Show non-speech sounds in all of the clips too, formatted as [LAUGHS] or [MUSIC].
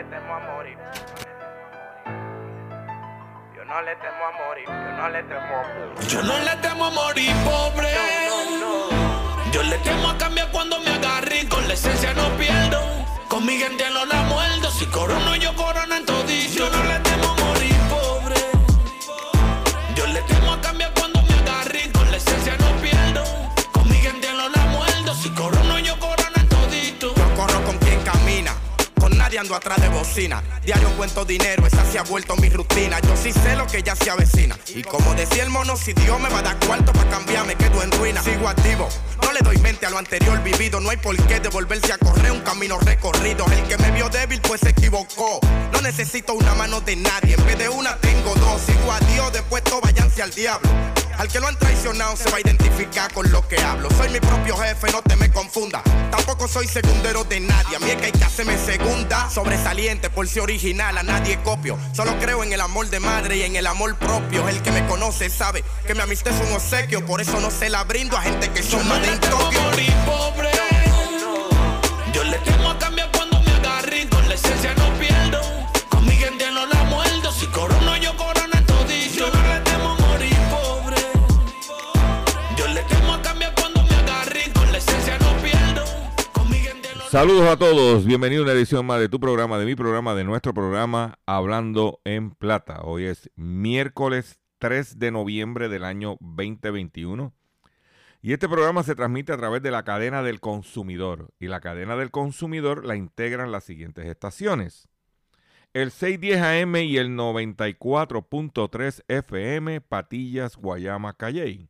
Yo no le temo a morir, yo no le temo a morir. Yo no le temo a morir pobre. Yo le temo a cambiar cuando me agarre con la esencia no pierdo. Con mi gente no la muerdo. Si corono yo corono en. Yo no le temo atrás de bocina. Diario cuento dinero, esa se ha vuelto mi rutina. Yo sí sé lo que ya se avecina. Y como decía el mono, si Dios me va a dar cuarto para cambiar, me quedo en ruina. Sigo activo, no le doy mente a lo anterior vivido. No hay por qué devolverse a correr un camino recorrido. El que me vio débil, pues se equivocó. No necesito una mano de nadie, en vez de una tengo dos. Sigo a Dios, después todo váyanse al diablo. Al que lo han traicionado se va a identificar con lo que hablo. Soy mi propio jefe, no te me confunda. Tampoco soy segundero de nadie. A mí es que hay que hacerme segunda. Sobresaliente por ser original, a nadie copio. Solo creo en el amor de madre y en el amor propio. El que me conoce sabe que mi amistad es un obsequio. Por eso no se la brindo a gente que son más de pobre. Yo le temo a cambiar cuando me agarre y con la esencia no pierdo. Saludos a todos, bienvenido a una edición más de tu programa, de mi programa, de nuestro programa Hablando en Plata. Hoy es miércoles 3 de noviembre del año 2021 y este programa se transmite a través de la cadena del consumidor y la cadena del consumidor la integran las siguientes estaciones. El 610 AM y el 94.3 FM Patillas, Guayama, Calley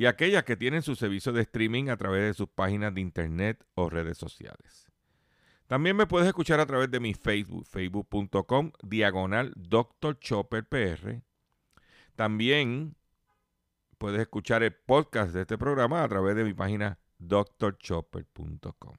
y aquellas que tienen su servicio de streaming a través de sus páginas de internet o redes sociales. También me puedes escuchar a través de mi Facebook, facebook.com, diagonal Dr. Chopper PR. También puedes escuchar el podcast de este programa a través de mi página drchopper.com.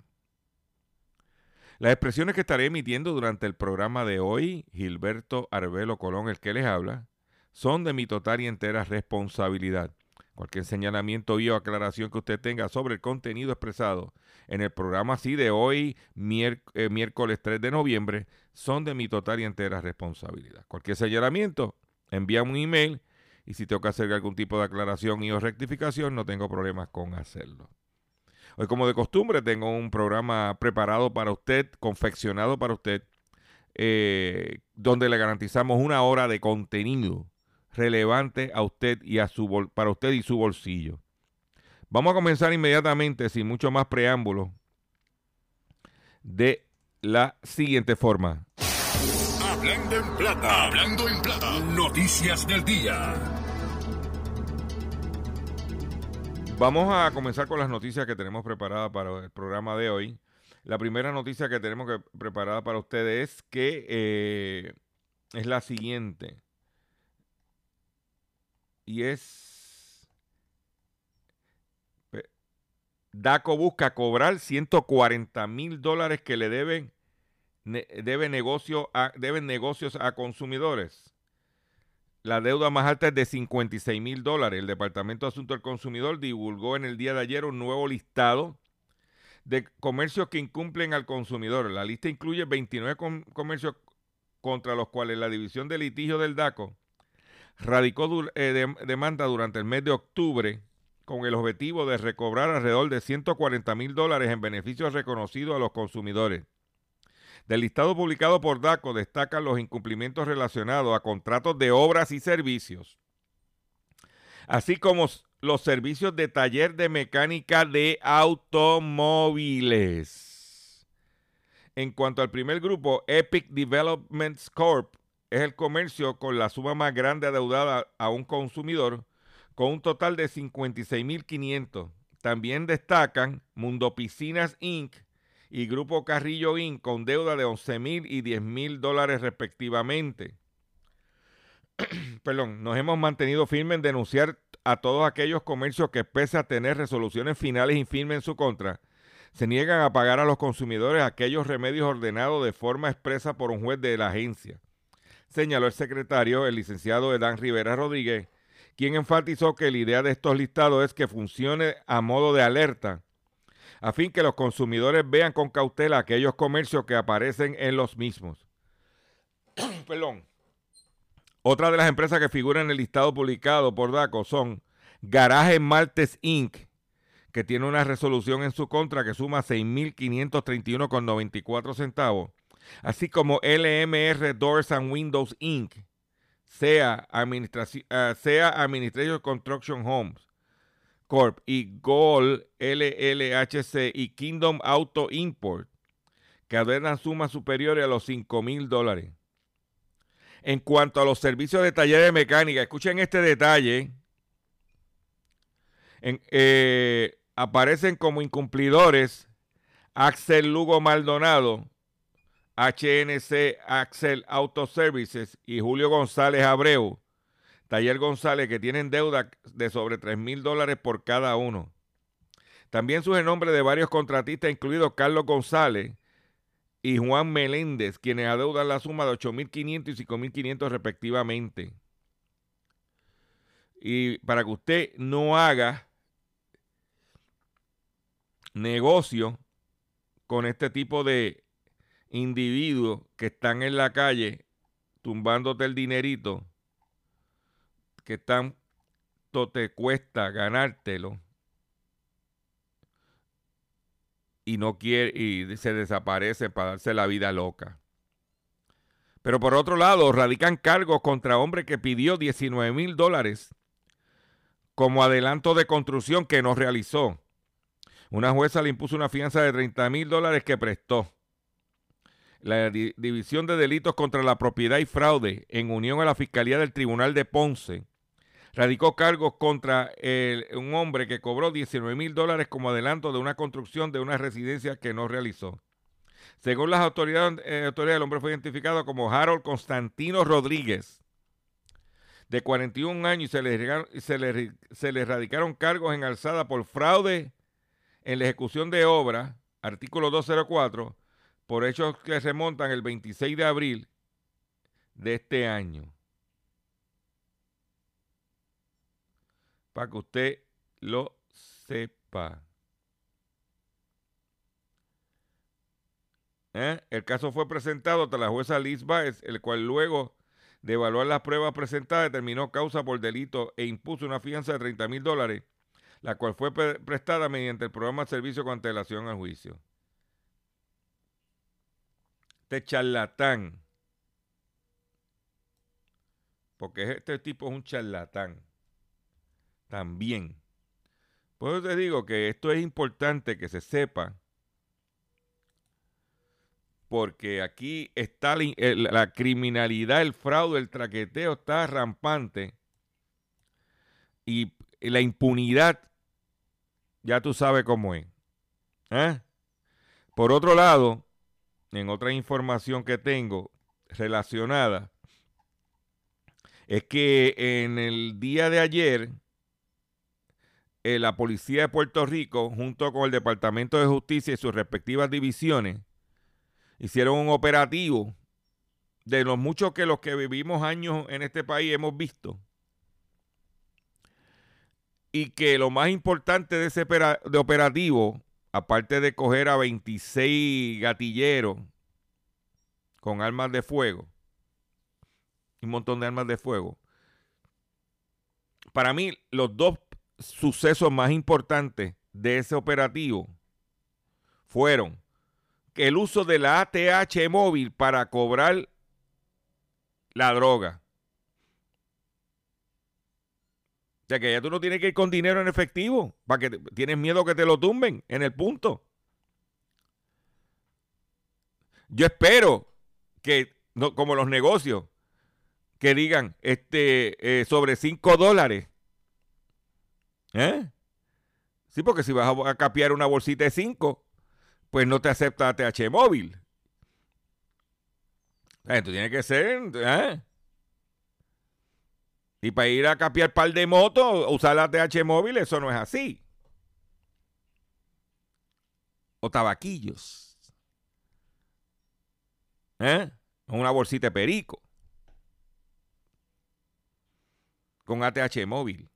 Las expresiones que estaré emitiendo durante el programa de hoy, Gilberto Arbelo Colón, el que les habla, son de mi total y entera responsabilidad. Cualquier señalamiento y o aclaración que usted tenga sobre el contenido expresado en el programa así de hoy, eh, miércoles 3 de noviembre, son de mi total y entera responsabilidad. Cualquier señalamiento, envíame un email y si tengo que hacer algún tipo de aclaración y o rectificación, no tengo problemas con hacerlo. Hoy, como de costumbre, tengo un programa preparado para usted, confeccionado para usted, eh, donde le garantizamos una hora de contenido relevante a usted y a su bol- para usted y su bolsillo. Vamos a comenzar inmediatamente, sin mucho más preámbulo, de la siguiente forma. Hablando en plata, hablando en plata. Noticias del día. Vamos a comenzar con las noticias que tenemos preparadas para el programa de hoy. La primera noticia que tenemos que, preparada para ustedes es que eh, es la siguiente. Y es... DACO busca cobrar 140 mil dólares que le deben, debe deben negocios a consumidores. La deuda más alta es de 56 mil dólares. El Departamento de Asuntos del Consumidor divulgó en el día de ayer un nuevo listado de comercios que incumplen al consumidor. La lista incluye 29 com- comercios contra los cuales la División de Litigio del DACO radicó eh, dem- demanda durante el mes de octubre con el objetivo de recobrar alrededor de 140 mil dólares en beneficios reconocidos a los consumidores. Del listado publicado por DACO destacan los incumplimientos relacionados a contratos de obras y servicios, así como los servicios de taller de mecánica de automóviles. En cuanto al primer grupo, Epic Developments Corp es el comercio con la suma más grande adeudada a un consumidor, con un total de 56.500. También destacan Mundo Piscinas Inc., y Grupo Carrillo Inc. con deuda de 11 mil y 10 mil dólares respectivamente. [CLEARS THROAT] Perdón, nos hemos mantenido firmes en denunciar a todos aquellos comercios que pese a tener resoluciones finales y firmes en su contra, se niegan a pagar a los consumidores aquellos remedios ordenados de forma expresa por un juez de la agencia. Señaló el secretario, el licenciado Edán Rivera Rodríguez, quien enfatizó que la idea de estos listados es que funcione a modo de alerta a fin que los consumidores vean con cautela aquellos comercios que aparecen en los mismos. [COUGHS] Perdón. Otra de las empresas que figuran en el listado publicado por DACO son Garaje Martes Inc., que tiene una resolución en su contra que suma 6.531,94 centavos, así como LMR Doors and Windows Inc., sea, eh, sea Administration Construction Homes, Corp y Gold LLHC y Kingdom Auto Import, que adeudan sumas superiores a los 5 mil dólares. En cuanto a los servicios de taller de mecánica, escuchen este detalle. Eh, aparecen como incumplidores Axel Lugo Maldonado, HNC Axel Auto Services y Julio González Abreu, Taller González, que tienen deuda de sobre 3 mil dólares por cada uno. También surge el nombre de varios contratistas, incluidos Carlos González y Juan Meléndez, quienes adeudan la suma de 8.500 y 5.500 respectivamente. Y para que usted no haga negocio con este tipo de individuos que están en la calle tumbándote el dinerito, que tanto te cuesta ganártelo y no quiere y se desaparece para darse la vida loca. Pero por otro lado, radican cargos contra hombre que pidió 19 mil dólares como adelanto de construcción que no realizó. Una jueza le impuso una fianza de 30 mil dólares que prestó. La División de Delitos contra la Propiedad y Fraude, en unión a la Fiscalía del Tribunal de Ponce, radicó cargos contra un hombre que cobró 19 mil dólares como adelanto de una construcción de una residencia que no realizó. Según las autoridades, eh, el hombre fue identificado como Harold Constantino Rodríguez, de 41 años, y se le, se le, se le radicaron cargos en alzada por fraude en la ejecución de obra, artículo 204, por hechos que remontan el 26 de abril de este año. para que usted lo sepa. ¿Eh? El caso fue presentado ante la jueza Liz Baez, el cual luego de evaluar las pruebas presentadas determinó causa por delito e impuso una fianza de 30 mil dólares, la cual fue prestada mediante el programa de servicio con antelación al juicio. Este charlatán, porque este tipo es un charlatán también. Por eso te digo que esto es importante que se sepa, porque aquí está la, criminalidad, el fraude, el traqueteo está rampante y la impunidad, ya tú sabes cómo es. ¿eh? Por otro lado, en otra información que tengo relacionada, es que en el día de ayer, eh, la Policía de Puerto Rico, junto con el Departamento de Justicia y sus respectivas divisiones, hicieron un operativo de los muchos que los que vivimos años en este país hemos visto. Y que lo más importante de ese operativo, aparte de coger a 26 gatilleros con armas de fuego, un montón de armas de fuego, para mí los dos sucesos más importantes de ese operativo fueron el uso de la ATH móvil para cobrar la droga. O sea que ya tú no tienes que ir con dinero en efectivo, para que tienes miedo que te lo tumben en el punto. Yo espero que, no, como los negocios, que digan este, eh, sobre 5 dólares. ¿Eh? Sí, porque si vas a, capiar una bolsita de 5, pues no te acepta ATH móvil. Esto tiene que ser. ¿eh? Y para ir a capiar par de motos, usar la ATH móvil, eso no es así. O tabaquillos. ¿Eh? Una bolsita de perico. Con ATH móvil.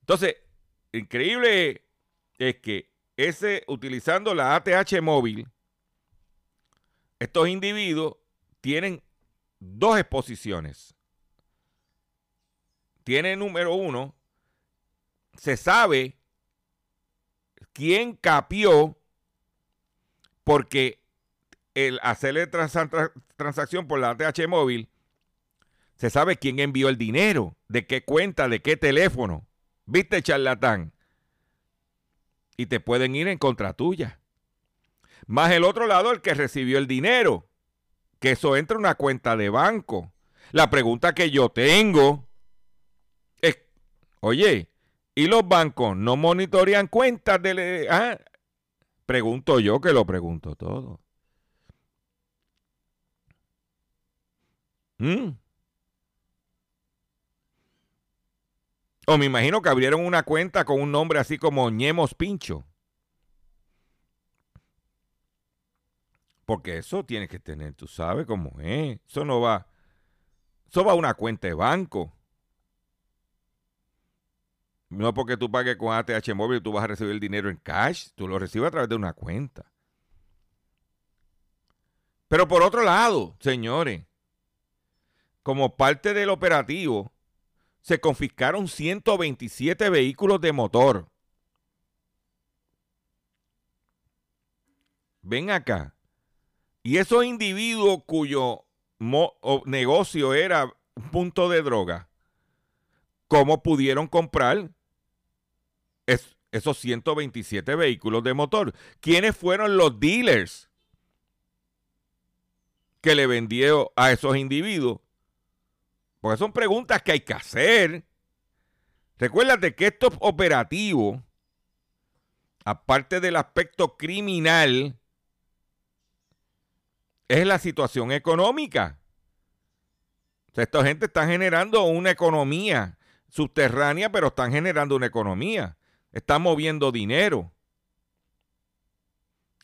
Entonces, increíble es que ese, utilizando la ATH móvil, estos individuos tienen dos exposiciones. Tiene número uno, se sabe quién capió porque el hacerle transacción por la ATH móvil, se sabe quién envió el dinero, de qué cuenta, de qué teléfono. ¿Viste, charlatán? Y te pueden ir en contra tuya. Más el otro lado, el que recibió el dinero. Que eso entra en una cuenta de banco. La pregunta que yo tengo oye, ¿y los bancos no monitorean cuentas de... Ah, pregunto yo que lo pregunto todo. ¿Mm? O me imagino que abrieron una cuenta con un nombre así como Ñemos Pincho. Porque eso tiene que tener, tú sabes cómo es. Eso no va. Eso va a una cuenta de banco. No porque tú pagues con ATH móvil, tú vas a recibir el dinero en cash. Tú lo recibes a través de una cuenta. Pero por otro lado, señores, como parte del operativo, se confiscaron 127 vehículos de motor. Ven acá. Y esos individuos cuyo negocio era un punto de droga, ¿cómo pudieron comprar esos 127 vehículos de motor? ¿Quiénes fueron los dealers que le vendieron a esos individuos? Porque son preguntas que hay que hacer. Recuérdate que estos operativos, aparte del aspecto criminal, es la situación económica. esta gente está generando una economía subterránea, pero están generando una economía. Están moviendo dinero.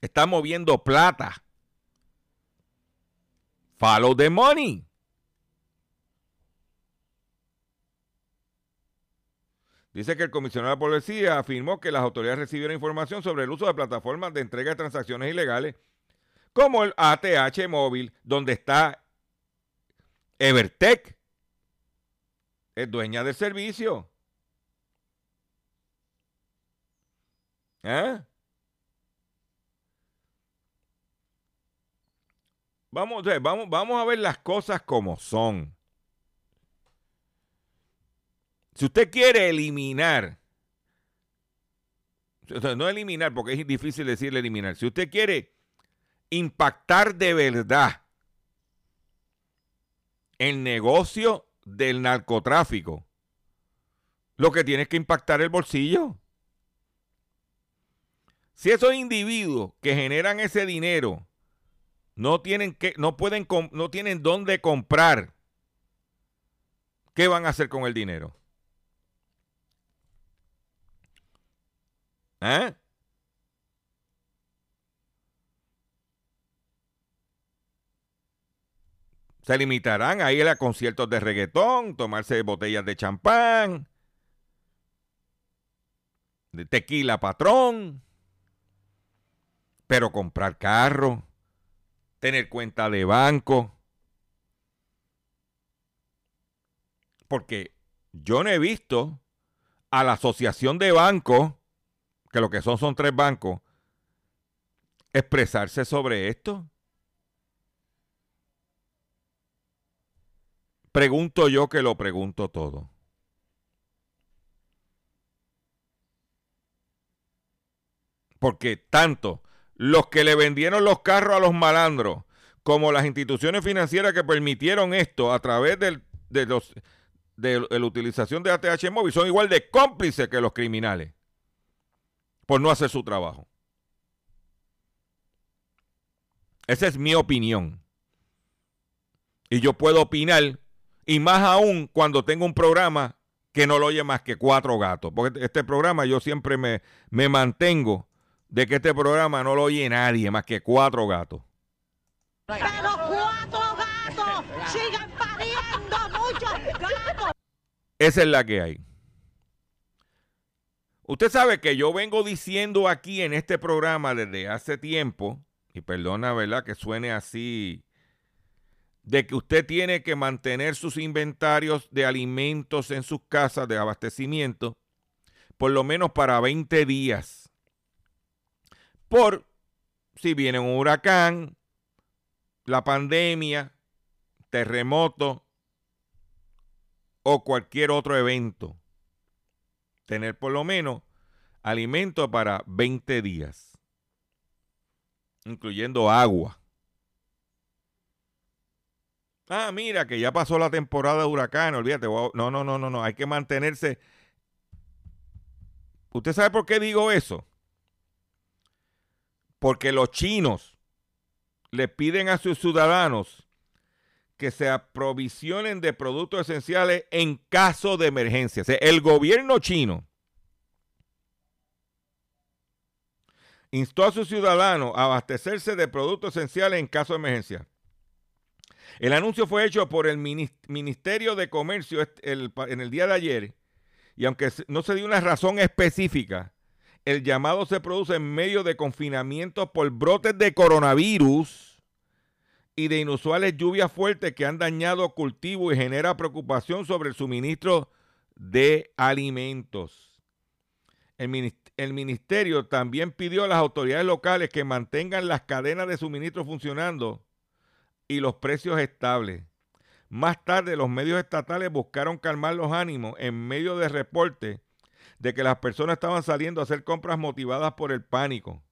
Están moviendo plata. Follow the money. Dice que el comisionado de policía afirmó que las autoridades recibieron información sobre el uso de plataformas de entrega de transacciones ilegales como el ATH móvil, donde está Evertech, es dueña del servicio. ¿Eh? Vamos, vamos, vamos a ver las cosas como son. Si usted quiere eliminar, no eliminar porque es difícil decirle eliminar, si usted quiere impactar de verdad el negocio del narcotráfico, lo que tiene que impactar el bolsillo. Si esos individuos que generan ese dinero no tienen que, no pueden, no tienen dónde comprar, ¿qué van a hacer con el dinero? ¿Eh? Se limitarán a ir a conciertos de reggaetón, tomarse botellas de champán, de tequila patrón, pero comprar carro, tener cuenta de banco. Porque yo no he visto a la asociación de bancos, que lo que son son tres bancos, expresarse sobre esto? Pregunto yo que lo pregunto todo. Porque tanto los que le vendieron los carros a los malandros como las instituciones financieras que permitieron esto a través del, de, la utilización de ATH móvil son igual de cómplices que los criminales por no hacer su trabajo. Esa es mi opinión. Y yo puedo opinar, y más aún cuando tengo un programa que no lo oye más que cuatro gatos. Porque este programa yo siempre me, me mantengo de que este programa no lo oye nadie más que cuatro gatos. Pero cuatro gatos siguen pariendo muchos gatos. Esa es la que hay. Usted sabe que yo vengo diciendo aquí en este programa desde hace tiempo, y perdona, ¿verdad? Que suene así, de que usted tiene que mantener sus inventarios de alimentos en sus casas de abastecimiento por lo menos para 20 días. Por si viene un huracán, la pandemia, terremoto o cualquier otro evento tener por lo menos alimento para 20 días, incluyendo agua. Ah, mira, que ya pasó la temporada de huracanes, olvídate. No, no, no, no, no, hay que mantenerse. ¿Usted sabe por qué digo eso? Porque los chinos le piden a sus ciudadanos que se aprovisionen de productos esenciales en caso de emergencia. el gobierno chino instó a sus ciudadanos a abastecerse de productos esenciales en caso de emergencia. El anuncio fue hecho por el Ministerio de Comercio en el día de ayer y aunque no se dio una razón específica, el llamado se produce en medio de confinamiento por brotes de coronavirus y de inusuales lluvias fuertes que han dañado cultivos y genera preocupación sobre el suministro de alimentos. El, ministerio también pidió a las autoridades locales que mantengan las cadenas de suministro funcionando y los precios estables. Más tarde, los medios estatales buscaron calmar los ánimos en medio de reportes de que las personas estaban saliendo a hacer compras motivadas por el pánico.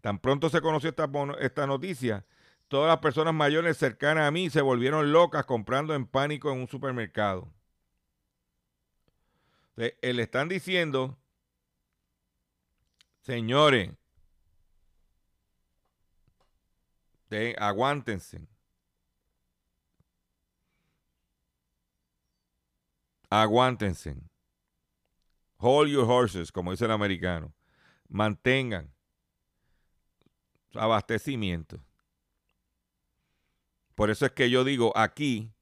Tan pronto se conoció esta, esta noticia, todas las personas mayores cercanas a mí se volvieron locas comprando en pánico en un supermercado. Le están diciendo, señores, aguántense. Aguántense. Hold your horses, como dice el americano. Mantengan abastecimiento. Por eso es que yo digo, aquí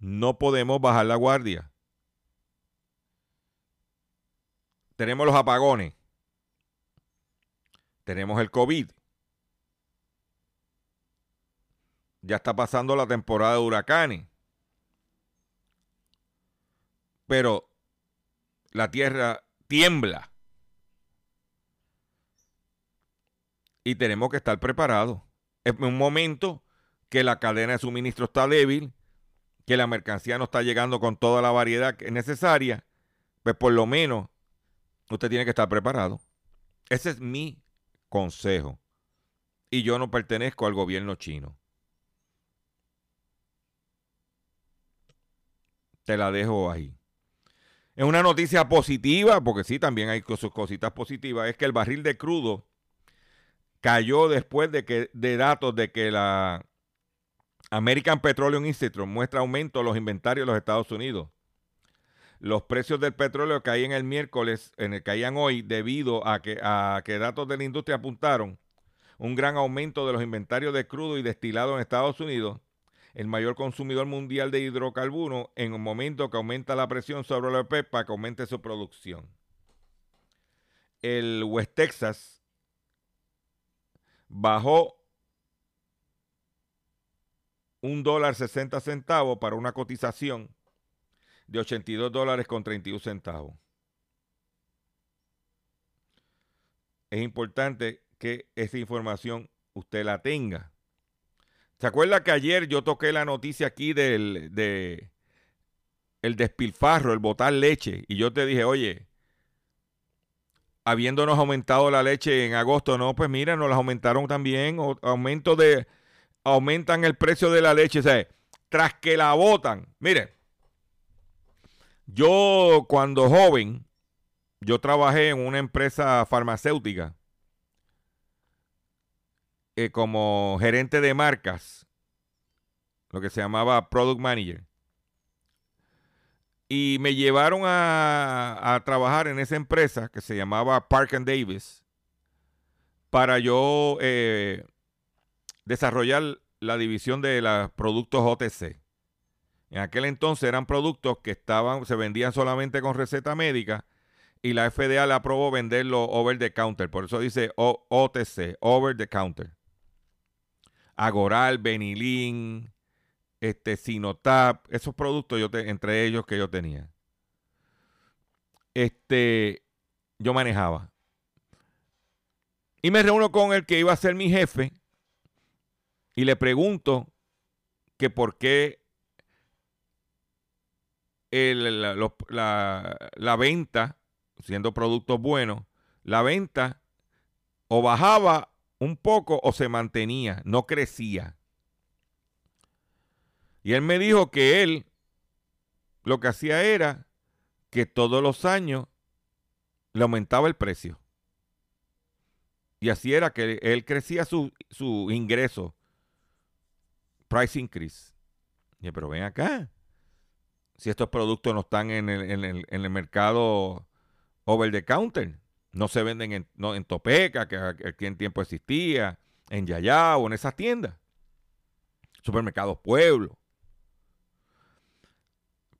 no podemos bajar la guardia. Tenemos los apagones. Tenemos el COVID. Ya está pasando la temporada de huracanes. Pero la tierra tiembla. Y tenemos que estar preparados. En un momento que la cadena de suministro está débil, que la mercancía no está llegando con toda la variedad que es necesaria, pues por lo menos usted tiene que estar preparado. Ese es mi consejo. Y yo no pertenezco al gobierno chino. Te la dejo ahí. Es una noticia positiva, porque sí, también hay sus cositas positivas, es que el barril de crudo cayó después de que de datos de que la American Petroleum Institute muestra aumento en los inventarios de los Estados Unidos. Los precios del petróleo caían el miércoles, en el caían hoy, debido a que, a que datos de la industria apuntaron un gran aumento de los inventarios de crudo y destilado en Estados Unidos, el mayor consumidor mundial de hidrocarburos, en un momento que aumenta la presión sobre la OPEP para que aumente su producción. El West Texas bajó un dólar 60 centavos para una cotización de 82 dólares con 31 centavos. Es importante que esa información usted la tenga. ¿Se acuerda que ayer yo toqué la noticia aquí del de el despilfarro, el botar leche? Y yo te dije, oye, habiéndonos aumentado la leche en agosto, no, pues mira, nos las aumentaron también, aumento de, aumentan el precio de la leche, o sea, tras que la botan. Mire, yo cuando joven, yo trabajé en una empresa farmacéutica eh, como gerente de marcas, lo que se llamaba Product Manager. Y me llevaron a, trabajar en esa empresa que se llamaba Park and Davis para yo eh, desarrollar la división de los productos OTC. En aquel entonces eran productos que estaban, se vendían solamente con receta médica y la FDA le aprobó venderlo over the counter. Por eso dice OTC, over the counter. Agoral, Benilín, este, Sinotap, esos productos yo entre ellos que yo tenía. Este, yo manejaba. Y me reúno con el que iba a ser mi jefe y le pregunto que por qué la, la, venta, siendo productos buenos, la venta o bajaba un poco o se mantenía, no crecía. Y él me dijo que él lo que hacía era que todos los años le aumentaba el precio. Y así era que él crecía su, ingreso. Price increase. Pero ven acá si estos productos no están en el, mercado over the counter. No se venden en, en Topeca, que aquí en tiempo existía, en Yaya o en esas tiendas. Supermercados Pueblo.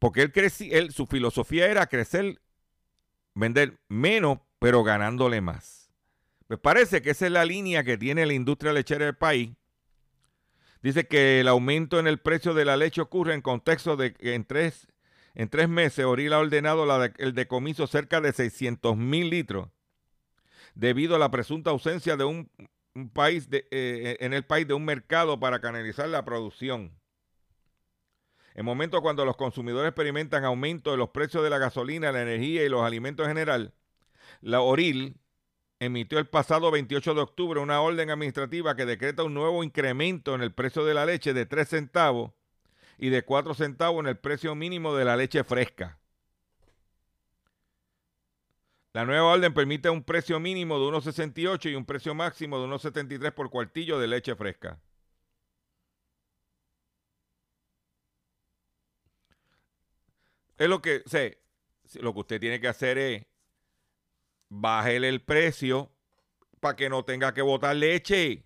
Porque él, él su filosofía era crecer, vender menos, pero ganándole más. Me parece que esa es la línea que tiene la industria lechera del país. Dice que el aumento en el precio de la leche ocurre en contexto de que en tres, en tres meses Oril ha ordenado el decomiso cerca de 600 mil litros debido a la presunta ausencia de un, país de, eh, en el país de un mercado para canalizar la producción. En momentos cuando los consumidores experimentan aumento de los precios de la gasolina, la energía y los alimentos en general, la Oril emitió el pasado 28 de octubre una orden administrativa que decreta un nuevo incremento en el precio de la leche de 3 centavos y de 4 centavos en el precio mínimo de la leche fresca. La nueva orden permite un precio mínimo de 1,68 y un precio máximo de 1,73 por cuartillo de leche fresca. Es lo que, sé, lo que usted tiene que hacer es bájele el precio para que no tenga que botar leche.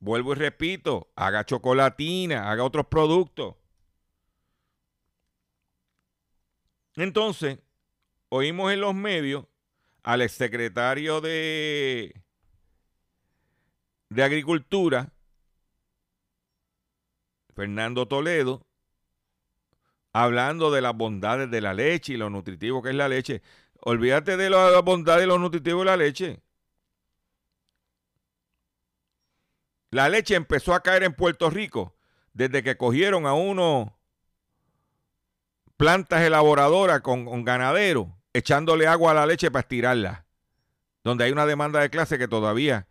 Vuelvo y repito, haga chocolatina, haga otros productos. Entonces, oímos en los medios al exsecretario de, de Agricultura, Fernando Toledo, hablando de las bondades de la leche y lo nutritivo que es la leche. Olvídate de la bondad y lo nutritivo de la leche. La leche empezó a caer en Puerto Rico desde que cogieron a uno plantas elaboradoras con, ganaderos echándole agua a la leche para estirarla. Donde hay una demanda de clase que todavía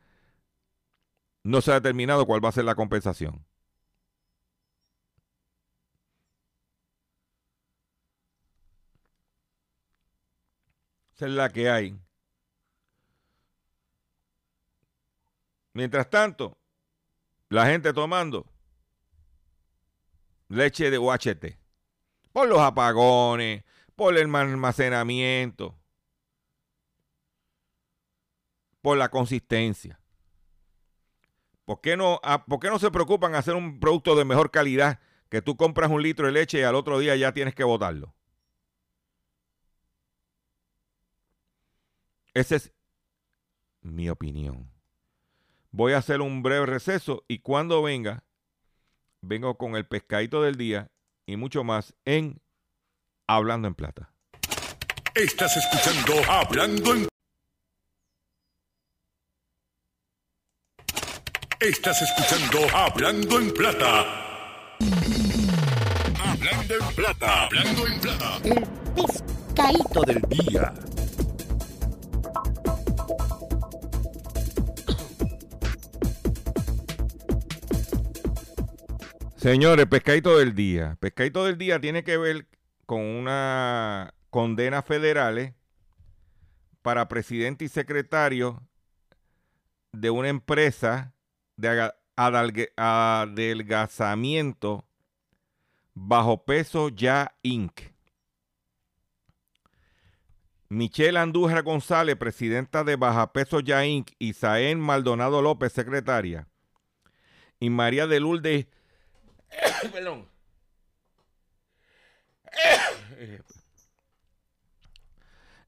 no se ha determinado cuál va a ser la compensación. Esa es la que hay. Mientras tanto, la gente tomando leche de UHT. Por los apagones, por el almacenamiento, por la consistencia. ¿Por qué, no, ah, ¿Por qué no se preocupan hacer un producto de mejor calidad que tú compras un litro de leche y al otro día ya tienes que botarlo? Esa es mi opinión. Voy a hacer un breve receso y cuando venga, vengo con el pescadito del día y mucho más en Hablando en Plata. Estás escuchando Hablando en Estás escuchando Hablando en Plata. Hablando en Plata. Hablando en Plata. El pescadito del día. Señores, pescadito del día. Pescadito del día tiene que ver con una condena federales para presidente y secretario de una empresa de adelgazamiento bajo peso ya Inc. Michelle Andújar González, presidenta de Baja Peso Ya Inc. Isaén Maldonado López, secretaria. Y María de Lourdes [COUGHS] Perdón.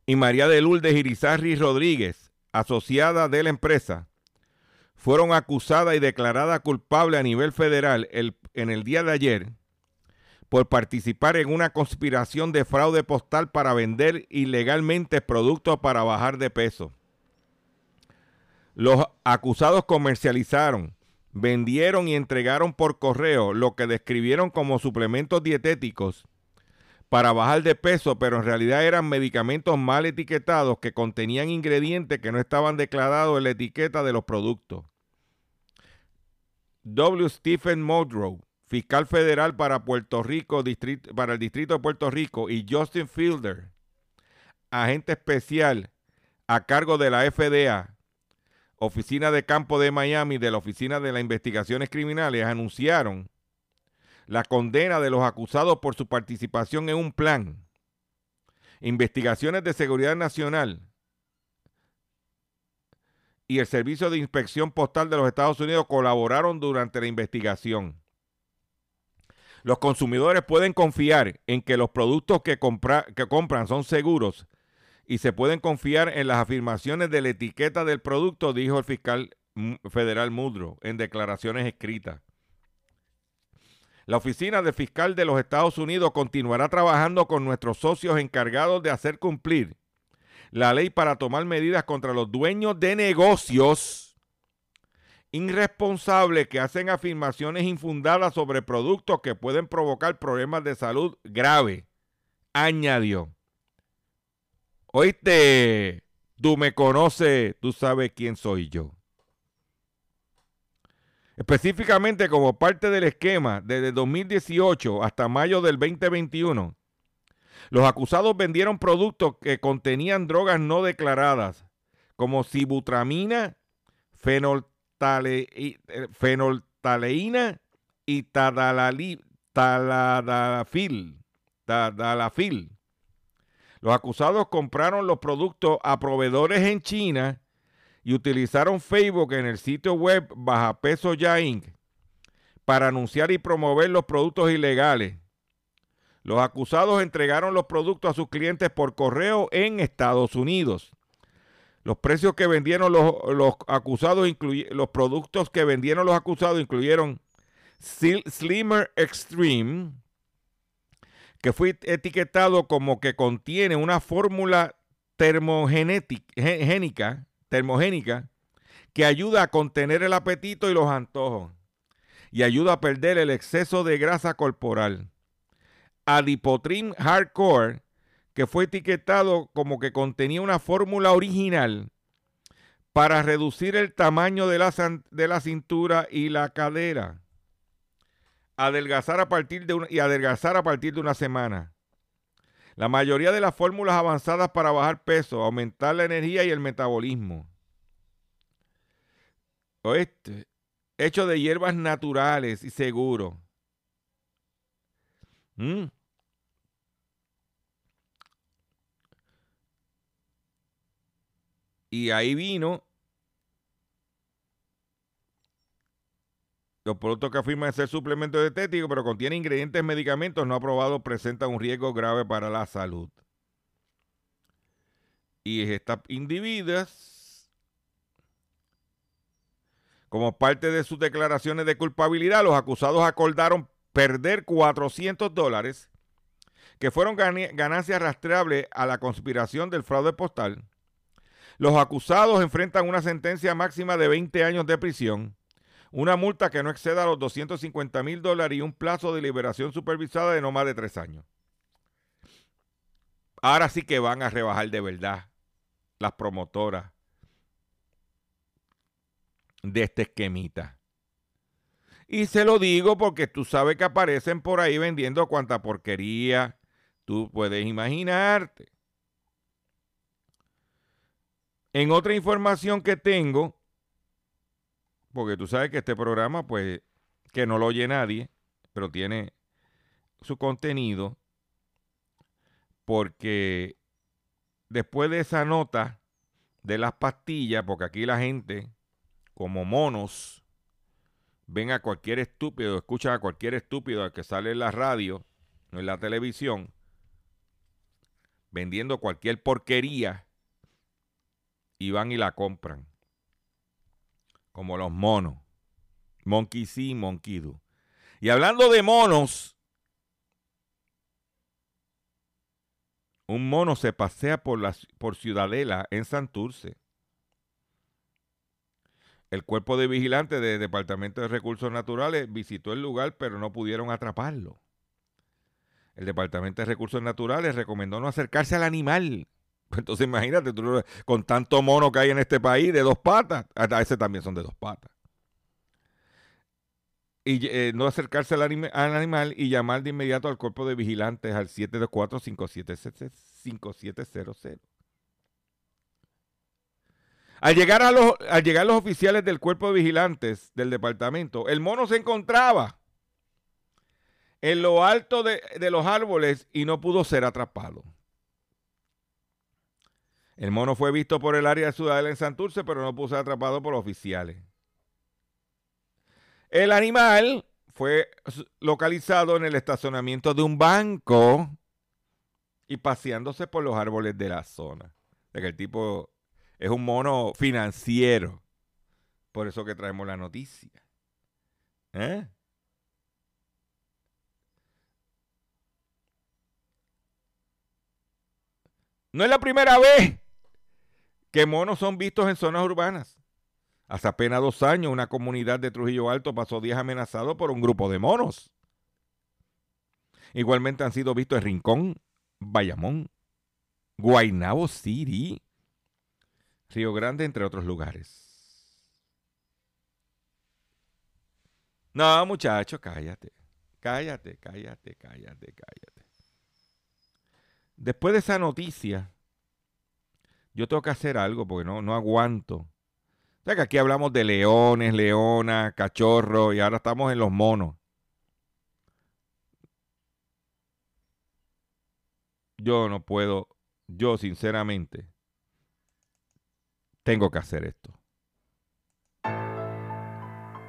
Y María de Lourdes Irizarri Rodríguez, asociada de la empresa, fueron acusadas y declaradas culpables a nivel federal el- en el día de ayer por participar en una conspiración de fraude postal para vender ilegalmente productos para bajar de peso. Los acusados comercializaron, vendieron y entregaron por correo lo que describieron como suplementos dietéticos para bajar de peso, pero en realidad eran medicamentos mal etiquetados que contenían ingredientes que no estaban declarados en la etiqueta de los productos. W. Stephen Modrow, fiscal federal para Puerto Rico, distrito- para el distrito de Puerto Rico, y Justin Fielder, agente especial a cargo de la FDA, Oficina de Campo de Miami, de la Oficina de las Investigaciones Criminales, anunciaron la condena de los acusados por su participación en un plan. Investigaciones de Seguridad Nacional y el Servicio de Inspección Postal de los Estados Unidos colaboraron durante la investigación. Los consumidores pueden confiar en que los productos que, que compran son seguros y se pueden confiar en las afirmaciones de la etiqueta del producto, dijo el fiscal mm, federal Mudro en declaraciones escritas. La oficina del fiscal de los Estados Unidos continuará trabajando con nuestros socios encargados de hacer cumplir la ley para tomar medidas contra los dueños de negocios irresponsables que hacen afirmaciones infundadas sobre productos que pueden provocar problemas de salud grave, añadió. Oíste, tú me conoces, tú sabes quién soy yo. Específicamente como parte del esquema desde 2018 hasta mayo del 2021, los acusados vendieron productos que contenían drogas no declaradas, como sibutramina, fenoltale- eh, fenoltaleína y tadalali- taladalafil. tadalafil. Los acusados compraron los productos a proveedores en China y utilizaron Facebook en el sitio web Baja Peso Ya Inc. para anunciar y promover los productos ilegales. Los acusados entregaron los productos a sus clientes por correo en Estados Unidos. Los precios que vendieron los, los acusados, los productos que vendieron los acusados incluyeron Slimmer Extreme, que fue etiquetado como que contiene una fórmula termogenética, termogénica que ayuda a contener el apetito y los antojos y ayuda a perder el exceso de grasa corporal. Adipotrin Hardcore, que fue etiquetado como que contenía una fórmula original para reducir el tamaño de la, de la cintura y la cadera. Adelgazar a partir de una, y adelgazar a partir de una semana. La mayoría de las fórmulas avanzadas para bajar peso, aumentar la energía y el metabolismo. Oíste, hecho de hierbas naturales y seguros. Mm. Y ahí vino los productos que afirman ser suplementos dietéticos, pero contienen ingredientes medicamentos no aprobados, presentan un riesgo grave para la salud. Y estas individuas, como parte de sus declaraciones de culpabilidad, los acusados acordaron perder 400 dólares que fueron ganancias rastreables a la conspiración del fraude postal. Los acusados enfrentan una sentencia máxima de 20 años de prisión, una multa que no exceda los 250 mil dólares y un plazo de liberación supervisada de no más de tres años. Ahora sí que van a rebajar de verdad las promotoras de este esquemita. Y se lo digo porque tú sabes que aparecen por ahí vendiendo cuanta porquería tú puedes imaginarte. En otra información que tengo, porque tú sabes que este programa, pues, que no lo oye nadie, pero tiene su contenido, porque después de esa nota de las pastillas, porque aquí la gente, como monos, ven a cualquier estúpido, escuchan a cualquier estúpido que sale en la radio o en la televisión, vendiendo cualquier porquería y van y la compran. Como los monos. Monkey sí, monkey. Y hablando de monos, un mono se pasea por, la, por Ciudadela en Santurce. El cuerpo de vigilantes del Departamento de Recursos Naturales visitó el lugar, pero no pudieron atraparlo. El Departamento de Recursos Naturales recomendó no acercarse al animal. [LAUGHS] Entonces imagínate, tú, con tanto mono que hay en este país de dos patas, hasta ese también son de dos patas. Y eh, no acercarse al, al, animal y llamar de inmediato al cuerpo de vigilantes al 724-5700. Al llegar, a los, al llegar los oficiales del cuerpo de vigilantes del departamento, el mono se encontraba en lo alto de los árboles y no pudo ser atrapado. El mono fue visto por el área de Ciudadela en Santurce, pero no pudo ser atrapado por oficiales. El animal fue localizado en el estacionamiento de un banco y paseándose por los árboles de la zona. De que el tipo es un mono financiero. Por eso que traemos la noticia. ¿Eh? No es la primera vez que monos son vistos en zonas urbanas. Hace apenas dos años, una comunidad de Trujillo Alto pasó días amenazado por un grupo de monos. Igualmente han sido vistos en Rincón, Bayamón, Guaynabo City, Río Grande, entre otros lugares. No, muchachos, cállate. Cállate, cállate, cállate, cállate. Después de esa noticia, yo tengo que hacer algo porque no, no aguanto. O sea que aquí hablamos de leones, leonas, cachorros y ahora estamos en los monos. Yo no puedo, yo sinceramente, tengo que hacer esto.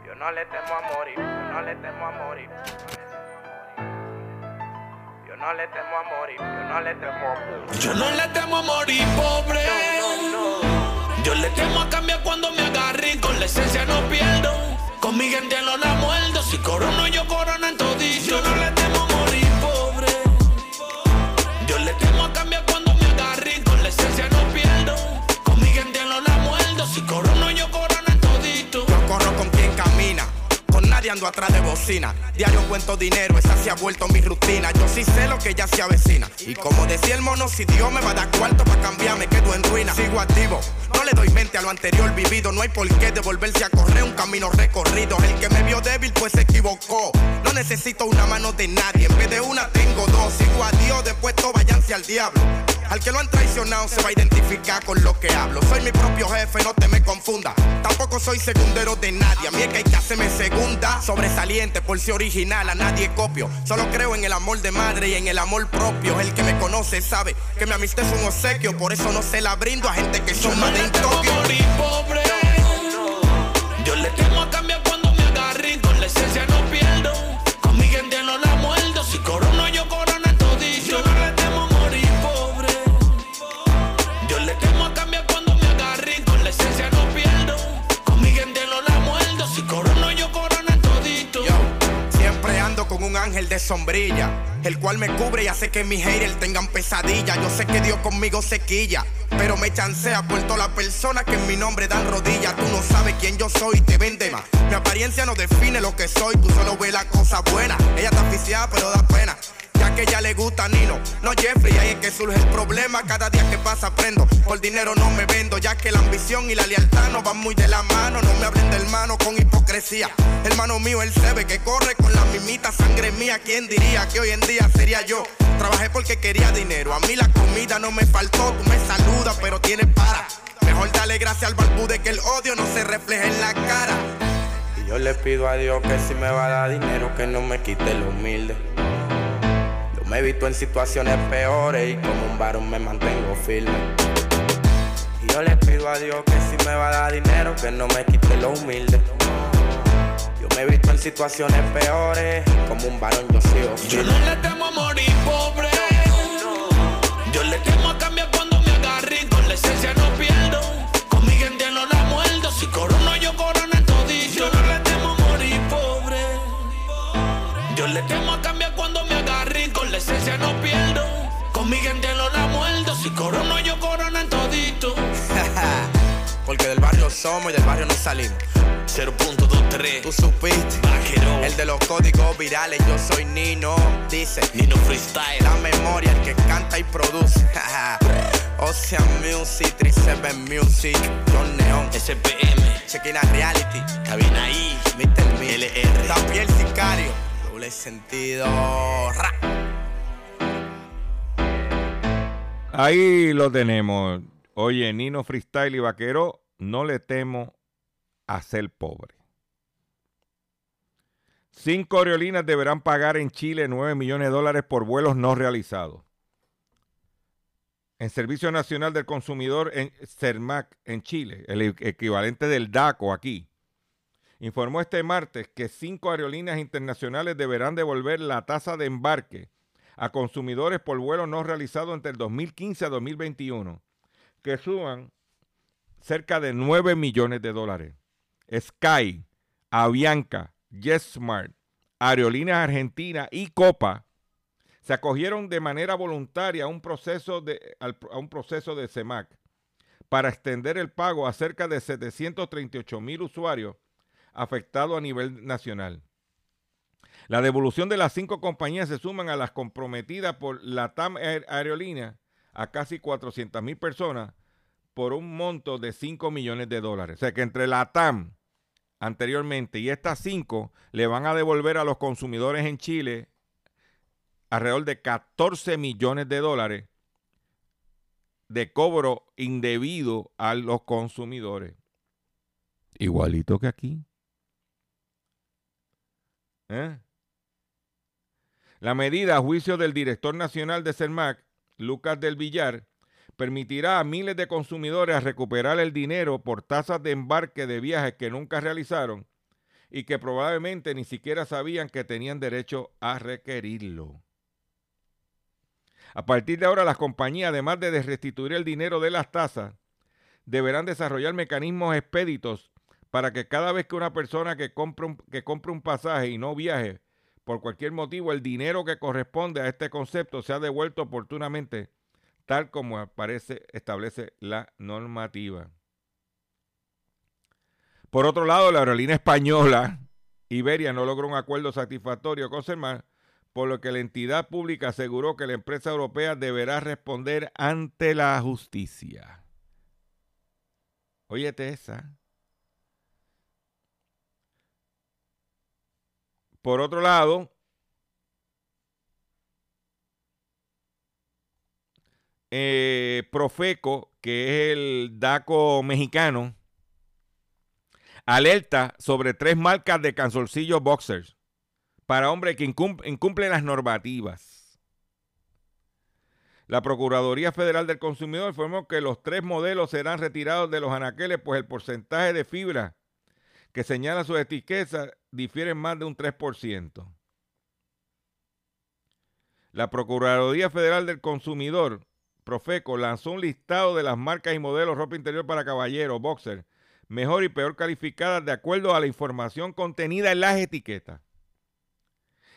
Yo no le temo a morir, yo no le temo a morir no le temo a morir, yo no le temo a morir. Yo no le temo a morir, pobre. Yo le temo a cambiar cuando me agarre con la esencia no pierdo. Con mi gente no la muerdo, si corono yo corono en todito. Yo no le temo a morir, atrás de bocina. Diario cuento dinero, esa se ha vuelto mi rutina. Yo sí sé lo que ya se avecina. Y como decía el mono, si Dios me va a dar cuarto para cambiarme, quedo en ruina. Sigo activo, no le doy mente a lo anterior vivido. No hay por qué devolverse a correr un camino recorrido. El que me vio débil, pues se equivocó. No necesito una mano de nadie. En vez de una, tengo dos. Sigo a Dios, después todo váyanse al diablo. Al que lo han traicionado se va a identificar con lo que hablo. Soy mi propio jefe, no te me confunda. Tampoco soy segundero de nadie. A mí es que hay que hacerme segunda. Sobresaliente por ser original, a nadie copio. Solo creo en el amor de madre y en el amor propio. El que me conoce sabe que mi amistad es un obsequio. Por eso no se la brindo a gente que son más de. Yo le temo a cambiar ángel de sombrilla, el cual me cubre y hace que mis haters tengan pesadillas. Yo sé que Dios conmigo se quilla, pero me chancea por toda la persona que en mi nombre dan rodillas. Tú no sabes quién yo soy, te vende más. Mi apariencia no define lo que soy, tú solo ves la cosa buena. Ella está aficiada, pero da pena que ella le gusta Nino, no Jeffrey, ahí es que surge el problema, cada día que pasa aprendo, por dinero no me vendo, ya que la ambición y la lealtad no van muy de la mano, no me hablen de hermano con hipocresía, hermano mío, él se ve que corre con la mimita sangre mía, ¿quién diría que hoy en día sería yo? Trabajé porque quería dinero, a mí la comida no me faltó, tú me saludas pero tienes para, mejor dale gracias al barbude que el odio no se refleje en la cara. Y yo le pido a Dios que si me va a dar dinero, que no me quite lo humilde. Me he visto en situaciones peores y como un varón me mantengo firme. Y yo le pido a Dios que si me va a dar dinero, que no me quite lo humilde. Yo me he visto en situaciones peores como un varón yo sigo firme. Yo no le temo a morir pobre. Yo le temo a cambiar cuando me agarre con la esencia no pierdo. Con mi gente no la muerdo. Si corono yo corono esencia no pierdo. Con mi gente no la muerdo. Si corono yo corono en todito. [LAUGHS] Porque del barrio somos y del barrio no salimos. 0.23. Tú supiste. Vaquero. El de los códigos virales, yo soy Nino. Dice. Nino Freestyle. La memoria, el que canta y produce. [LAUGHS] Ocean Music, 37 Music, John Neon, SPM. Chequina Reality, Cabina ahí. Mr. Mill, LR. También el sicario, doble sentido. Ra. Ahí lo tenemos. Oye, Nino Freestyle y Vaquero, no le temo a ser pobre. Cinco aerolíneas deberán pagar en Chile 9 millones de dólares por vuelos no realizados. En Servicio Nacional del Consumidor en CERMAC en Chile, el equivalente del DACO aquí, informó este martes que cinco aerolíneas internacionales deberán devolver la tasa de embarque a consumidores por vuelos no realizados entre el 2015 a 2021, que suman cerca de 9 millones de dólares. Sky, Avianca, JetSmart, Aerolíneas Argentina y Copa se acogieron de manera voluntaria a un proceso de, a un proceso de CEMAC para extender el pago a cerca de 738 mil usuarios afectados a nivel nacional. La devolución de las cinco compañías se suman a las comprometidas por la TAM Aer- Aerolínea a casi 400 mil personas por un monto de 5 millones de dólares. O sea que entre la TAM anteriormente y estas cinco le van a devolver a los consumidores en Chile alrededor de 14 millones de dólares de cobro indebido a los consumidores. Igualito que aquí. ¿Eh? La medida a juicio del director nacional de CERMAC, Lucas del Villar, permitirá a miles de consumidores recuperar el dinero por tasas de embarque de viajes que nunca realizaron y que probablemente ni siquiera sabían que tenían derecho a requerirlo. A partir de ahora, las compañías, además de restituir el dinero de las tasas, deberán desarrollar mecanismos expeditos para que cada vez que una persona que compre un, que compre un pasaje y no viaje por cualquier motivo, el dinero que corresponde a este concepto sea devuelto oportunamente, tal como aparece, establece la normativa. Por otro lado, la aerolínea española Iberia no logró un acuerdo satisfactorio con Cermar, por lo que la entidad pública aseguró que la empresa europea deberá responder ante la justicia. Óyete esa. Por otro lado, eh, Profeco, que es el DACO mexicano, alerta sobre tres marcas de cansolcillos boxers para hombres que incum- incumplen las normativas. La Procuraduría Federal del Consumidor informó que los tres modelos serán retirados de los anaqueles, pues el porcentaje de fibra que señala sus etiquetas difiere más de un 3%. La Procuraduría Federal del Consumidor, Profeco, lanzó un listado de las marcas y modelos de ropa interior para caballeros, boxer, mejor y peor calificadas de acuerdo a la información contenida en las etiquetas.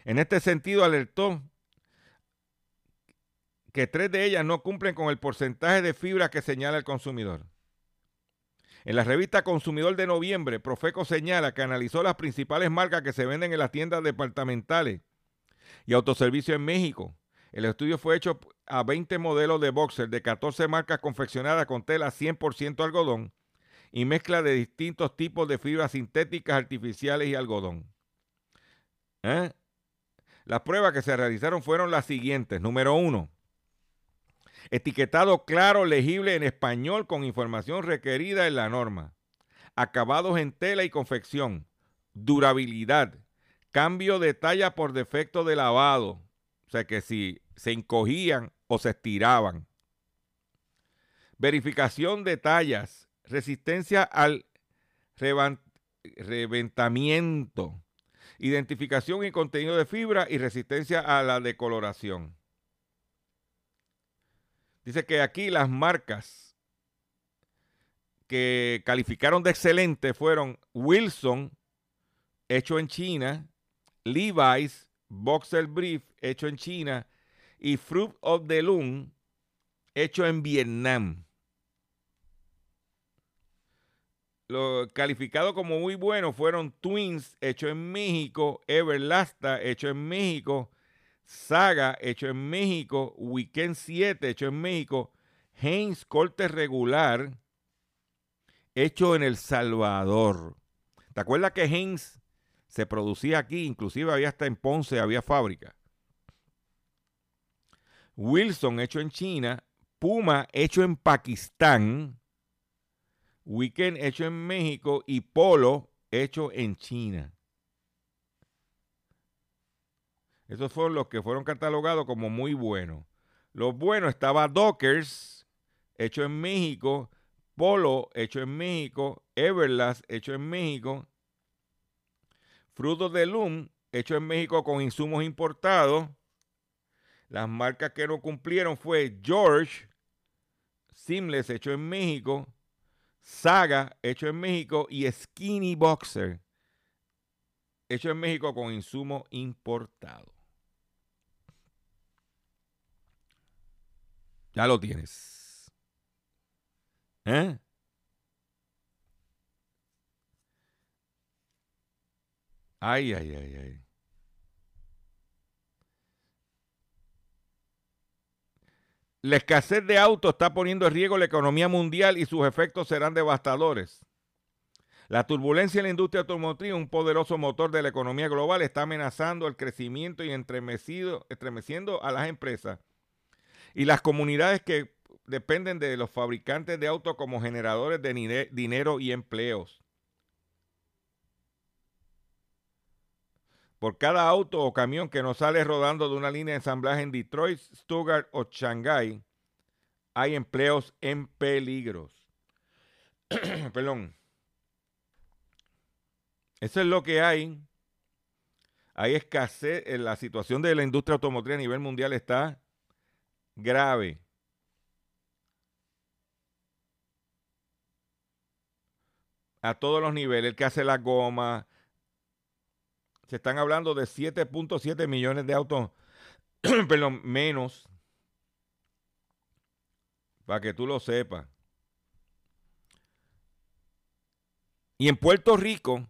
En este sentido, alertó que tres de ellas no cumplen con el porcentaje de fibra que señala el consumidor. En la revista Consumidor de noviembre, Profeco señala que analizó las principales marcas que se venden en las tiendas departamentales y autoservicios en México. El estudio fue hecho a 20 modelos de boxer de 14 marcas confeccionadas con tela 100% algodón y mezcla de distintos tipos de fibras sintéticas, artificiales y algodón. ¿Eh? Las pruebas que se realizaron fueron las siguientes. Número uno, etiquetado claro, legible en español con información requerida en la norma. Acabados en tela y confección. Durabilidad. Cambio de talla por defecto de lavado. O sea que si se encogían o se estiraban. Verificación de tallas. Resistencia al reventamiento. Identificación y contenido de fibra y resistencia a la decoloración. Dice que aquí las marcas que calificaron de excelente fueron Wilson, hecho en China, Levi's, Boxer Brief, hecho en China, y Fruit of the Loom, hecho en Vietnam. Los calificados como muy buenos fueron Twins, hecho en México, Everlasta, hecho en México, Saga, hecho en México. Weekend 7, hecho en México. Heinz, corte regular, hecho en El Salvador. ¿Te acuerdas que Heinz se producía aquí? Inclusive había hasta en Ponce, había fábrica. Wilson, hecho en China. Puma, hecho en Pakistán. Weekend, hecho en México. Y Polo, hecho en China. Esos fueron los que fueron catalogados como muy buenos. Los buenos estaba Dockers, hecho en México, Polo, hecho en México, Everlast, hecho en México, Frutos de Loom, hecho en México con insumos importados. Las marcas que no cumplieron fue George, Seamless, hecho en México, Saga, hecho en México, y Skinny Boxer, hecho en México con insumo importado. Ya lo tienes. ¿Eh? Ay, ay, ay, ay. La escasez de autos está poniendo en riesgo la economía mundial y sus efectos serán devastadores. La turbulencia en la industria automotriz, un poderoso motor de la economía global, está amenazando el crecimiento y estremeciendo a las empresas y las comunidades que dependen de los fabricantes de autos como generadores de dinero y empleos. Por cada auto o camión que no sale rodando de una línea de ensamblaje en Detroit, Stuttgart o Shanghai, hay empleos en peligros. [CLEARS THROAT] Perdón. Eso es lo que hay. Hay escasez. En la situación de la industria automotriz a nivel mundial está grave. A todos los niveles, el que hace la goma. Se están hablando de 7.7 millones de autos, [CLEARS THROAT] perdón, menos. Para que tú lo sepas. Y en Puerto Rico,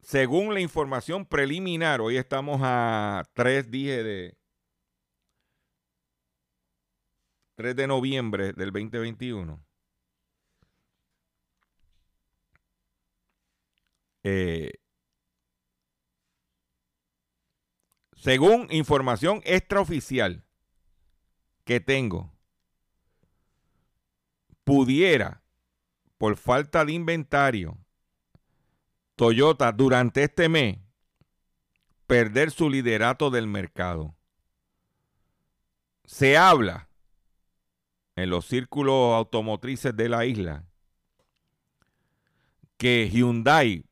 según la información preliminar, hoy estamos a tres días de, 3 de noviembre del 2021. Eh, según información extraoficial que tengo, pudiera, por falta de inventario, Toyota durante este mes perder su liderato del mercado. Se habla en los círculos automotrices de la isla que Hyundai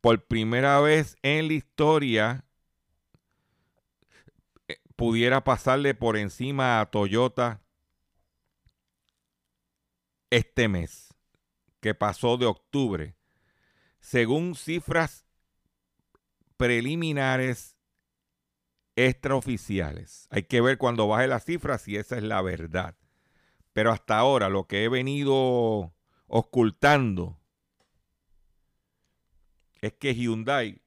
por primera vez en la historia eh, pudiera pasarle por encima a Toyota este mes, que pasó de octubre. Según cifras preliminares extraoficiales. Hay que ver cuando baje la cifra si esa es la verdad. Pero hasta ahora lo que he venido ocultando es que Hyundai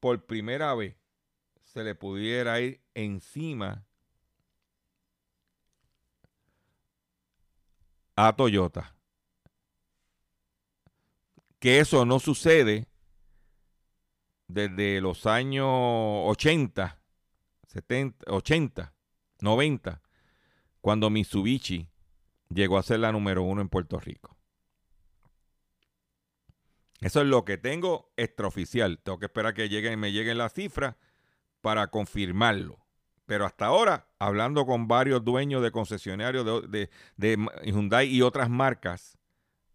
por primera vez se le pudiera ir encima a Toyota. Que eso no sucede desde los años 80, 70, 80, 90, cuando Mitsubishi llegó a ser la número uno en Puerto Rico. Eso es lo que tengo extraoficial. Tengo que esperar que lleguen, me lleguen las cifras para confirmarlo. Pero hasta ahora, hablando con varios dueños de concesionarios de, de Hyundai y otras marcas,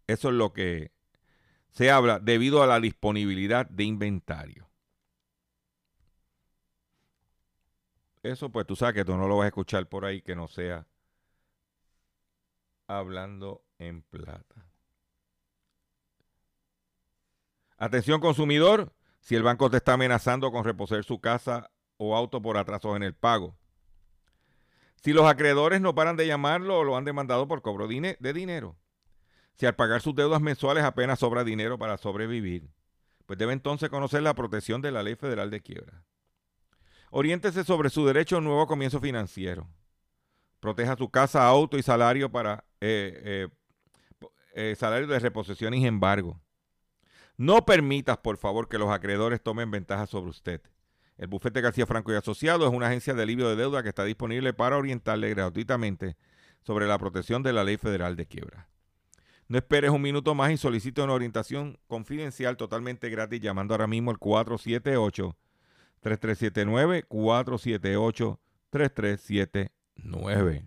eso es lo que se habla debido a la disponibilidad de inventario. Eso pues tú sabes que tú no lo vas a escuchar por ahí que no sea hablando en plata. Atención consumidor, si el banco te está amenazando con reposer su casa o auto por atrasos en el pago. Si los acreedores no paran de llamarlo o lo han demandado por cobro de dinero. Si al pagar sus deudas mensuales apenas sobra dinero para sobrevivir, pues debe entonces conocer la protección de la Ley Federal de Quiebra. Oriéntese sobre su derecho a un nuevo comienzo financiero. Proteja su casa, auto y salario para eh, eh, eh, salario de reposición y embargo. No permitas, por favor, que los acreedores tomen ventaja sobre usted. El bufete García Franco y Asociados es una agencia de alivio de deuda que está disponible para orientarle gratuitamente sobre la protección de la Ley Federal de Quiebra. No esperes un minuto más y solicite una orientación confidencial totalmente gratis llamando ahora mismo al 478-3379, 478-3379.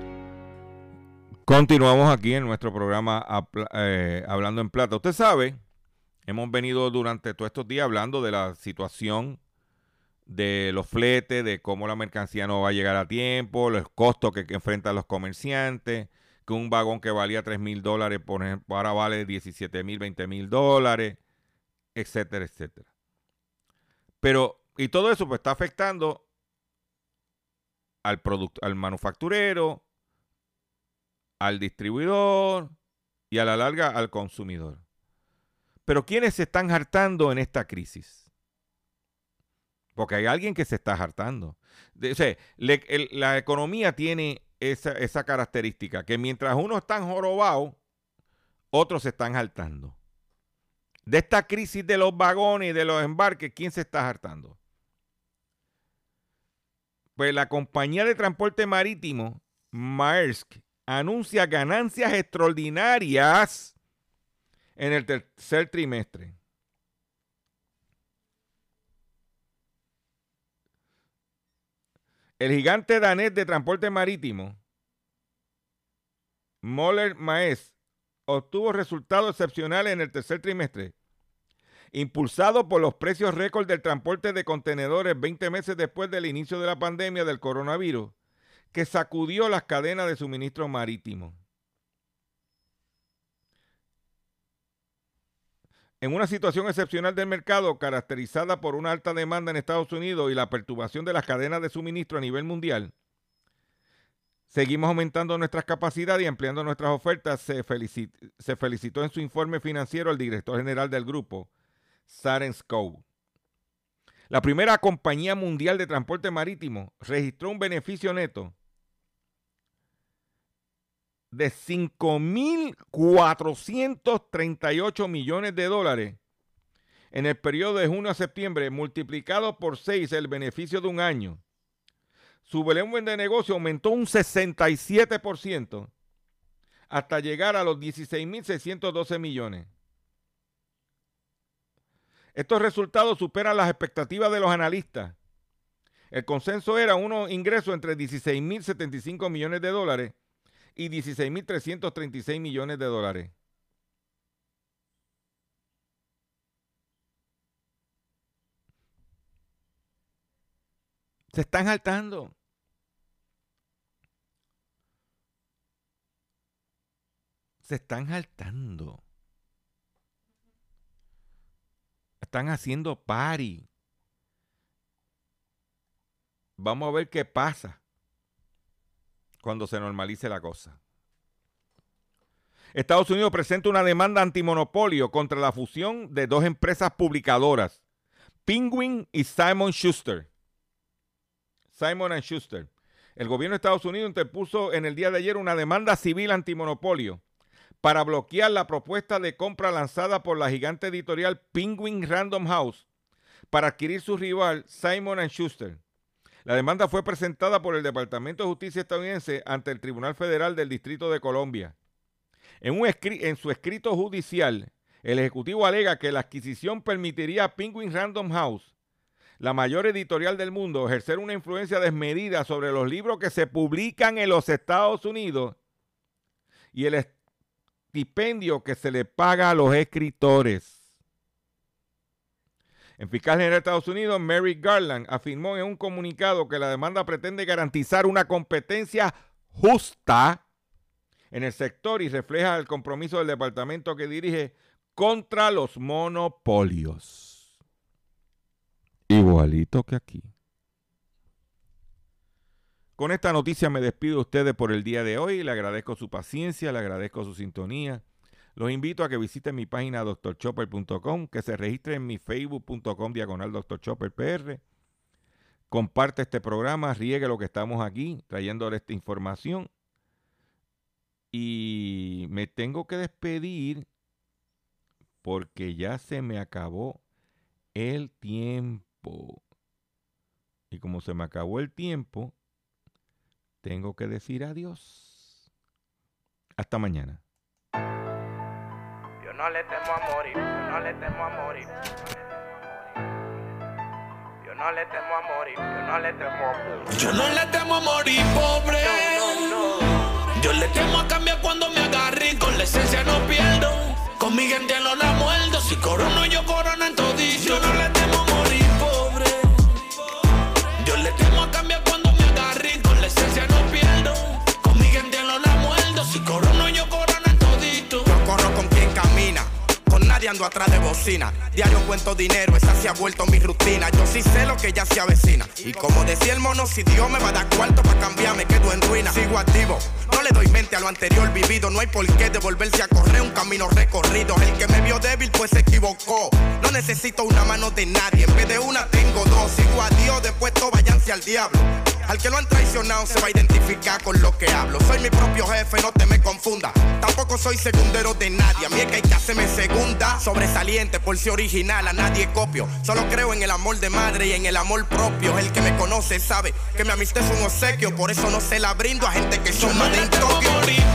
Continuamos aquí en nuestro programa eh, Hablando en Plata. Usted sabe, hemos venido durante todos estos días hablando de la situación de los fletes, de cómo la mercancía no va a llegar a tiempo, los costos que, enfrentan los comerciantes, que un vagón que valía 3 mil dólares, por ejemplo, ahora vale 17 mil, 20 mil dólares, etcétera, etcétera. Pero, y todo eso pues está afectando al, producto, al manufacturero, al distribuidor y a la larga al consumidor. Pero ¿quiénes se están hartando en esta crisis? Porque hay alguien que se está hartando. la economía tiene esa, característica, que mientras uno está jorobado, otros se están hartando. De esta crisis de los vagones y de los embarques, ¿quién se está hartando? Pues la compañía de transporte marítimo, Maersk, anuncia ganancias extraordinarias en el tercer trimestre. El gigante danés de transporte marítimo, Moller Maes, obtuvo resultados excepcionales en el tercer trimestre, impulsado por los precios récord del transporte de contenedores 20 meses después del inicio de la pandemia del coronavirus que sacudió las cadenas de suministro marítimo. En una situación excepcional del mercado caracterizada por una alta demanda en Estados Unidos y la perturbación de las cadenas de suministro a nivel mundial, seguimos aumentando nuestras capacidades y ampliando nuestras ofertas, se, felicitó, en su informe financiero el director general del grupo, Sarens Coe. La primera compañía mundial de transporte marítimo registró un beneficio neto de 5.438 millones de dólares en el periodo de junio a septiembre, multiplicado por 6 el beneficio de un año. Su volumen de negocio aumentó un 67% hasta llegar a los 16.612 millones. Estos resultados superan las expectativas de los analistas. El consenso era unos ingresos entre 16.075 millones de dólares y 16.336 millones de dólares. Se están saltando. Se están saltando. Están haciendo party. Vamos a ver qué pasa cuando se normalice la cosa. Estados Unidos presenta una demanda antimonopolio contra la fusión de dos empresas publicadoras, Penguin y Simon Schuster. Simon Schuster. El gobierno de Estados Unidos interpuso en el día de ayer una demanda civil antimonopolio para bloquear la propuesta de compra lanzada por la gigante editorial Penguin Random House para adquirir su rival Simon Schuster. La demanda fue presentada por el Departamento de Justicia estadounidense ante el Tribunal Federal del Distrito de Colombia. En, su escrito judicial, el Ejecutivo alega que la adquisición permitiría a Penguin Random House, la mayor editorial del mundo, ejercer una influencia desmedida sobre los libros que se publican en los Estados Unidos y el estipendio que se le paga a los escritores. El fiscal general de Estados Unidos, Mary Garland, afirmó en un comunicado que la demanda pretende garantizar una competencia justa en el sector y refleja el compromiso del departamento que dirige contra los monopolios. Igualito que aquí. Con esta noticia me despido de ustedes por el día de hoy. Le agradezco su paciencia, le agradezco su sintonía. Los invito a que visiten mi página doctorchopper.com, que se registre en mi facebook.com diagonal doctorchopperpr. Comparte este programa, riegue lo que estamos aquí, trayéndole esta información. Y me tengo que despedir porque ya se me acabó el tiempo. Y como se me acabó el tiempo, tengo que decir adiós. Hasta mañana no le temo a morir, yo no le temo a morir. Yo no le temo a morir, yo no le temo a morir. Yo no le temo a morir, pobre. Yo le temo a cambiar cuando me agarre con la esencia no pierdo. Con mi gente no la muerdo, si corono yo corono en todito. Yo no le temo a morir, pobre. Yo le temo a cambiar cuando me agarre con la esencia no pierdo. Con mi gente no la muerdo, si corono ando atrás de bocina. Diario cuento dinero, esa se ha vuelto mi rutina. Yo sí sé lo que ya se avecina. Y como decía el mono, si Dios me va a dar cuarto para cambiar, me quedo en ruina. Sigo activo, no le doy mente a lo anterior vivido. No hay por qué devolverse a correr un camino recorrido. El que me vio débil, pues se equivocó. No necesito una mano de nadie, en vez de una tengo dos. Sigo a Dios, después todo váyanse al diablo. Al que lo han traicionado se va a identificar con lo que hablo. Soy mi propio jefe, no te me confunda. Tampoco soy secundero de nadie. A mí es que hay que hacerme segunda. Sobresaliente por ser original, a nadie copio. Solo creo en el amor de madre y en el amor propio. El que me conoce sabe que mi amistad es un obsequio. Por eso no se la brindo a gente que son más de